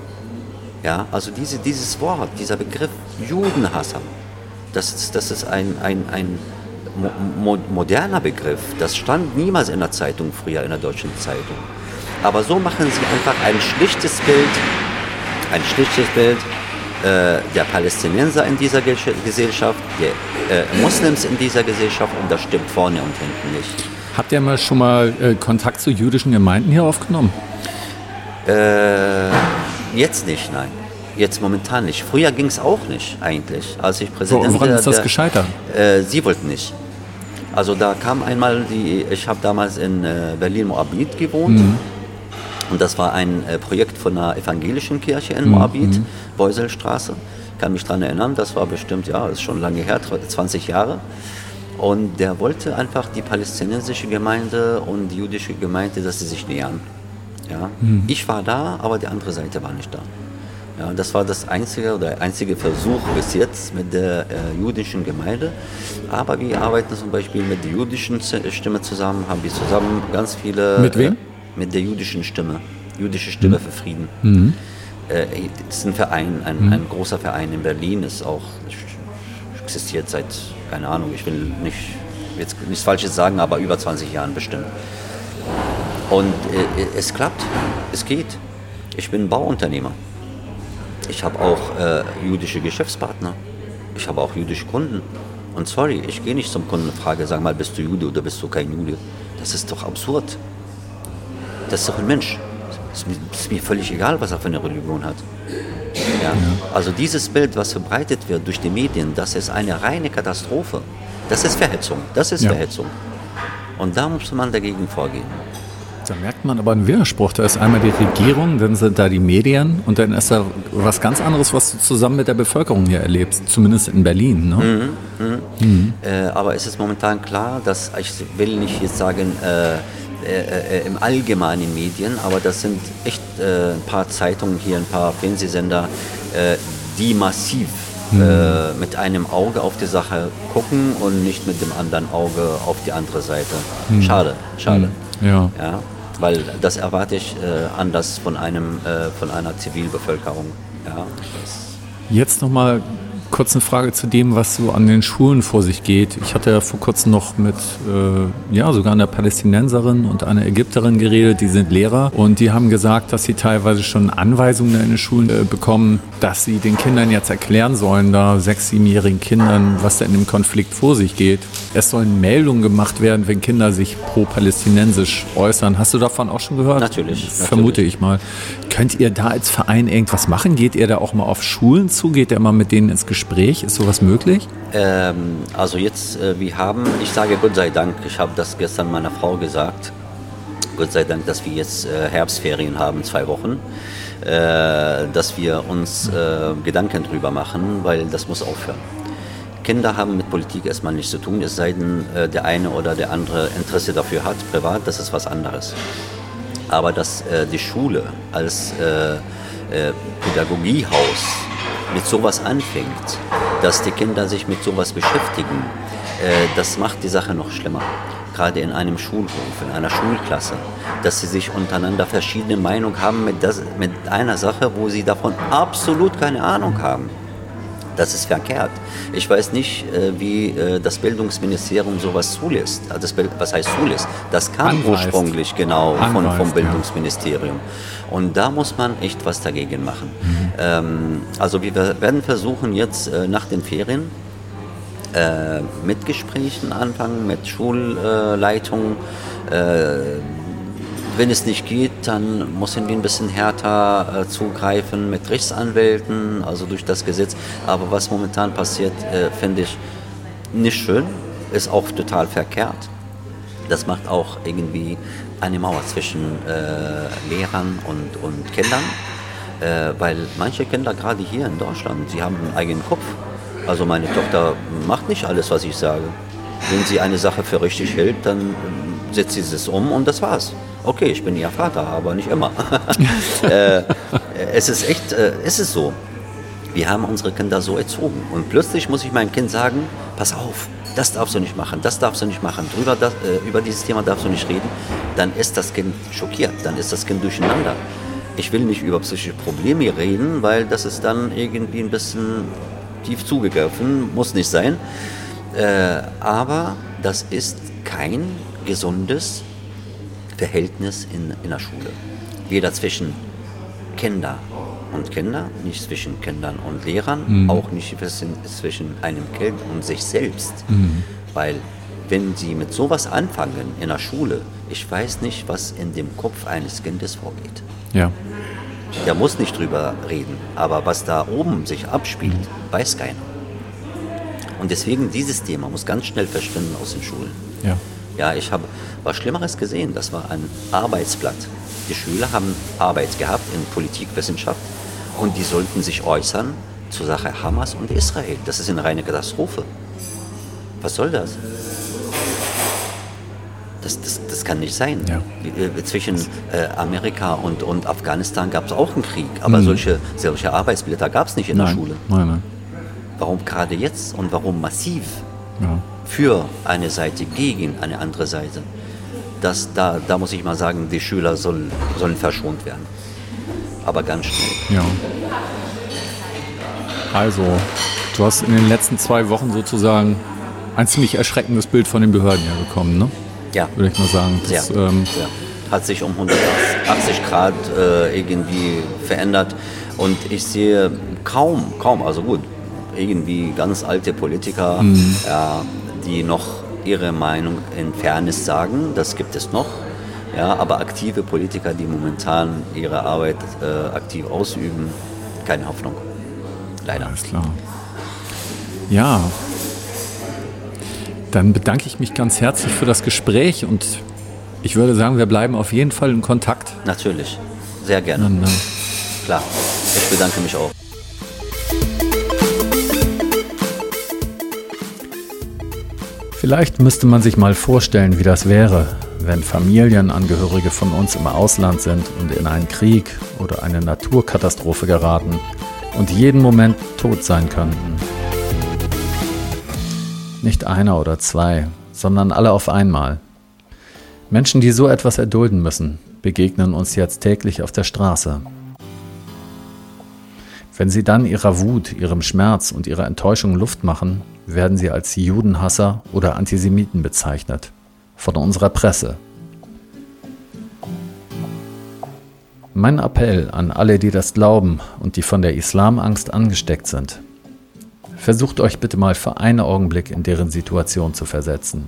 Ja, also diese, dieses Wort, dieser Begriff Judenhasser, das, das ist ein, ein, ein mo moderner Begriff. Das stand niemals in der Zeitung früher, in der deutschen Zeitung. Aber so machen sie einfach ein schlichtes Bild, ein schlichtes Bild äh, der Palästinenser in dieser Gesellschaft, der äh, Muslims in dieser Gesellschaft und das stimmt vorne und hinten nicht. Habt ihr mal schon mal äh, Kontakt zu jüdischen Gemeinden hier aufgenommen? Äh, jetzt nicht, nein. Jetzt momentan nicht. Früher ging es auch nicht eigentlich. Als ich Präsident Woran ist das gescheitert? Äh, sie wollten nicht. Also da kam einmal die, ich habe damals in äh, Berlin Moabit gewohnt. Mhm. Und das war ein äh, Projekt von einer evangelischen Kirche in mhm. Moabit, mhm. Beuselstraße. Ich kann mich daran erinnern, das war bestimmt, ja, ist schon lange her, 20 Jahre. Und der wollte einfach die palästinensische Gemeinde und die jüdische Gemeinde, dass sie sich nähern. Ja? Mhm. Ich war da, aber die andere Seite war nicht da. Ja, das war das einzige oder einzige Versuch bis jetzt mit der äh, jüdischen Gemeinde. Aber wir arbeiten zum Beispiel mit der jüdischen Stimme zusammen, haben wir zusammen ganz viele. Mit wem? Äh, mit der jüdischen Stimme. Jüdische Stimme mhm. für Frieden. Mhm. Äh, das ist ein Verein, ein, mhm. ein großer Verein in Berlin, ist auch existiert seit keine Ahnung, ich will nicht jetzt nichts Falsches sagen, aber über 20 Jahren bestimmt. Und äh, es klappt, es geht. Ich bin Bauunternehmer. Ich habe auch äh, jüdische Geschäftspartner. Ich habe auch jüdische Kunden. Und sorry, ich gehe nicht zum Kunden und frage, sag mal, bist du Jude oder bist du kein Jude? Das ist doch absurd. Das ist doch ein Mensch. Es ist, mir völlig egal, was er für eine Religion hat. Ja? Also dieses Bild, was verbreitet wird durch die Medien, das ist eine reine Katastrophe. Das ist Verhetzung. Das ist ja. Verhetzung. Und da muss man dagegen vorgehen. Da merkt man aber einen Widerspruch. Da ist einmal die Regierung, dann sind da die Medien und dann ist da was ganz anderes, was du zusammen mit der Bevölkerung hier erlebst, zumindest in Berlin. Ne? Mhm, mh. mhm. Äh, aber es ist momentan klar, dass ich will nicht jetzt sagen, äh, äh, äh, im allgemeinen Medien, aber das sind echt äh, ein paar Zeitungen hier, ein paar Fernsehsender, äh, die massiv mhm. Äh, mit einem Auge auf die Sache gucken und nicht mit dem anderen Auge auf die andere Seite. Mhm. Schade, schade. Mhm. Ja. ja. Weil das erwarte ich äh, anders von, einem, von einer Zivilbevölkerung. Ja. Jetzt nochmal kurz eine Frage zu dem, was so an den Schulen vor sich geht. Ich hatte ja vor kurzem noch mit, äh, ja, sogar einer Palästinenserin und einer Ägypterin geredet, die sind Lehrer und die haben gesagt, dass sie teilweise schon Anweisungen in den Schulen äh, bekommen, dass sie den Kindern jetzt erklären sollen, da sechs, siebenjährigen Kindern, was da in dem Konflikt vor sich geht. Es sollen Meldungen gemacht werden, wenn Kinder sich pro-palästinensisch äußern. Hast du davon auch schon gehört? Natürlich. Vermute natürlich. ich mal. Könnt ihr da als Verein irgendwas machen? Geht ihr da auch mal auf Schulen zu? Geht ihr mal mit denen ins Gespräch? Ist sowas möglich? Ähm, also jetzt, äh, wir haben, ich sage Gott sei Dank, ich habe das gestern meiner Frau gesagt, Gott sei Dank, dass wir jetzt äh, Herbstferien haben, zwei Wochen, äh, dass wir uns äh, Gedanken drüber machen, weil das muss aufhören. Kinder haben mit Politik erstmal nichts zu tun, es sei denn, äh, der eine oder der andere Interesse dafür hat, privat, das ist was anderes. Aber dass äh, die Schule als Pädagogiehaus mit sowas anfängt, dass die Kinder sich mit sowas beschäftigen, äh, das macht die Sache noch schlimmer. Gerade in einem Schulhof, in einer Schulklasse, dass sie sich untereinander verschiedene Meinungen haben mit, das, mit einer Sache, wo sie davon absolut keine Ahnung haben. Das ist verkehrt. Ich weiß nicht, äh, wie äh, das Bildungsministerium sowas zulässt. Also was heißt zulässt? Das kam Anweist. ursprünglich genau von, vom Bildungsministerium. Und da muss man echt was dagegen machen. Mhm. Ähm, also wir werden versuchen jetzt äh, nach den Ferien mit Gesprächen anfangen, mit Schulleitungen wenn es nicht geht, dann müssen wir ein bisschen härter äh, zugreifen mit Rechtsanwälten, also durch das Gesetz. Aber was momentan passiert, äh, finde ich nicht schön, ist auch total verkehrt. Das macht auch irgendwie eine Mauer zwischen äh, Lehrern und, und Kindern, äh, weil manche Kinder, gerade hier in Deutschland, sie haben einen eigenen Kopf. Also meine Tochter macht nicht alles, was ich sage. Wenn sie eine Sache für richtig hält, dann setzt sie es um und das war's okay, ich bin ihr Vater, aber nicht immer. äh, es ist echt, äh, es ist so. Wir haben unsere Kinder so erzogen. Und plötzlich muss ich meinem Kind sagen, pass auf, das darfst du nicht machen, das darfst du nicht machen, drüber, das, äh, über dieses Thema darfst du nicht reden. Dann ist das Kind schockiert, dann ist das Kind durcheinander. Ich will nicht über psychische Probleme reden, weil das ist dann irgendwie ein bisschen tief zugegriffen, muss nicht sein. Äh, aber das ist kein gesundes Verhältnis in, in der Schule. Weder zwischen Kinder und Kinder, nicht zwischen Kindern und Lehrern, mhm. auch nicht zwischen einem Kind und sich selbst. Mhm. Weil wenn sie mit sowas anfangen in der Schule, ich weiß nicht, was in dem Kopf eines Kindes vorgeht. Ja. Der muss nicht drüber reden, aber was da oben sich abspielt, mhm. weiß keiner. Und deswegen dieses Thema muss ganz schnell verschwinden aus den Schulen. Ja. Ja, ich habe was Schlimmeres gesehen. Das war ein Arbeitsblatt. Die Schüler haben Arbeit gehabt in Politikwissenschaft und die sollten sich äußern zur Sache Hamas und Israel. Das ist eine reine Katastrophe. Was soll das? Das, das, das kann nicht sein. Ja. Äh, zwischen äh, Amerika und, und Afghanistan gab es auch einen Krieg, aber mhm. solche, solche Arbeitsblätter gab es nicht in nein. der Schule. Nein, nein. Warum gerade jetzt und warum massiv? Ja. Für eine Seite, gegen eine andere Seite das, da, da muss ich mal sagen, die Schüler soll, sollen verschont werden. Aber ganz schnell. Ja. Also, du hast in den letzten zwei Wochen sozusagen ein ziemlich erschreckendes Bild von den Behörden her bekommen, ne? Ja. Würde ich mal sagen. Das, Sehr. Ähm, Sehr. Hat sich um 180 Grad äh, irgendwie verändert. Und ich sehe kaum, kaum, also gut, irgendwie ganz alte Politiker, mhm. ja, die noch ihre Meinung in Fairness sagen, das gibt es noch. Ja, aber aktive Politiker, die momentan ihre Arbeit äh, aktiv ausüben, keine Hoffnung. Leider. Alles klar. Ja, dann bedanke ich mich ganz herzlich für das Gespräch und Ich würde sagen, wir bleiben auf jeden Fall in Kontakt. Natürlich, sehr gerne. Und, äh, Klar, ich bedanke mich auch. Vielleicht müsste man sich mal vorstellen, wie das wäre, wenn Familienangehörige von uns im Ausland sind und in einen Krieg oder eine Naturkatastrophe geraten und jeden Moment tot sein könnten. Nicht einer oder zwei, sondern alle auf einmal. Menschen, die so etwas erdulden müssen, begegnen uns jetzt täglich auf der Straße. Wenn sie dann ihrer Wut, ihrem Schmerz und ihrer Enttäuschung Luft machen, werden sie als Judenhasser oder Antisemiten bezeichnet. Von unserer Presse. Mein Appell an alle, die das glauben und die von der Islamangst angesteckt sind. Versucht euch bitte mal für einen Augenblick in deren Situation zu versetzen.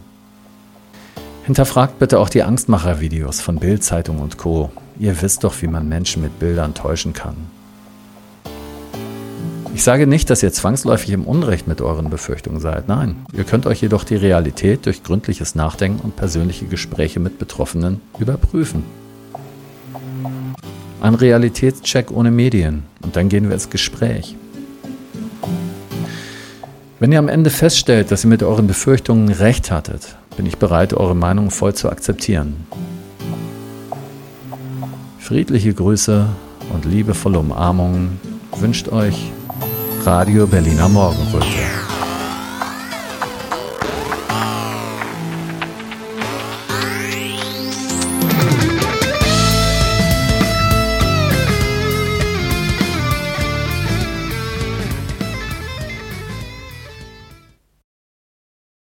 Hinterfragt bitte auch die Angstmacher-Videos von Bild, Zeitung und Co. Ihr wisst doch, wie man Menschen mit Bildern täuschen kann. Ich sage nicht, dass ihr zwangsläufig im Unrecht mit euren Befürchtungen seid. Nein, ihr könnt euch jedoch die Realität durch gründliches Nachdenken und persönliche Gespräche mit Betroffenen überprüfen. Ein Realitätscheck ohne Medien und dann gehen wir ins Gespräch. Wenn ihr am Ende feststellt, dass ihr mit euren Befürchtungen recht hattet, bin ich bereit, eure Meinung voll zu akzeptieren. Friedliche Grüße und liebevolle Umarmungen wünscht euch Radio Berliner Morgenröte.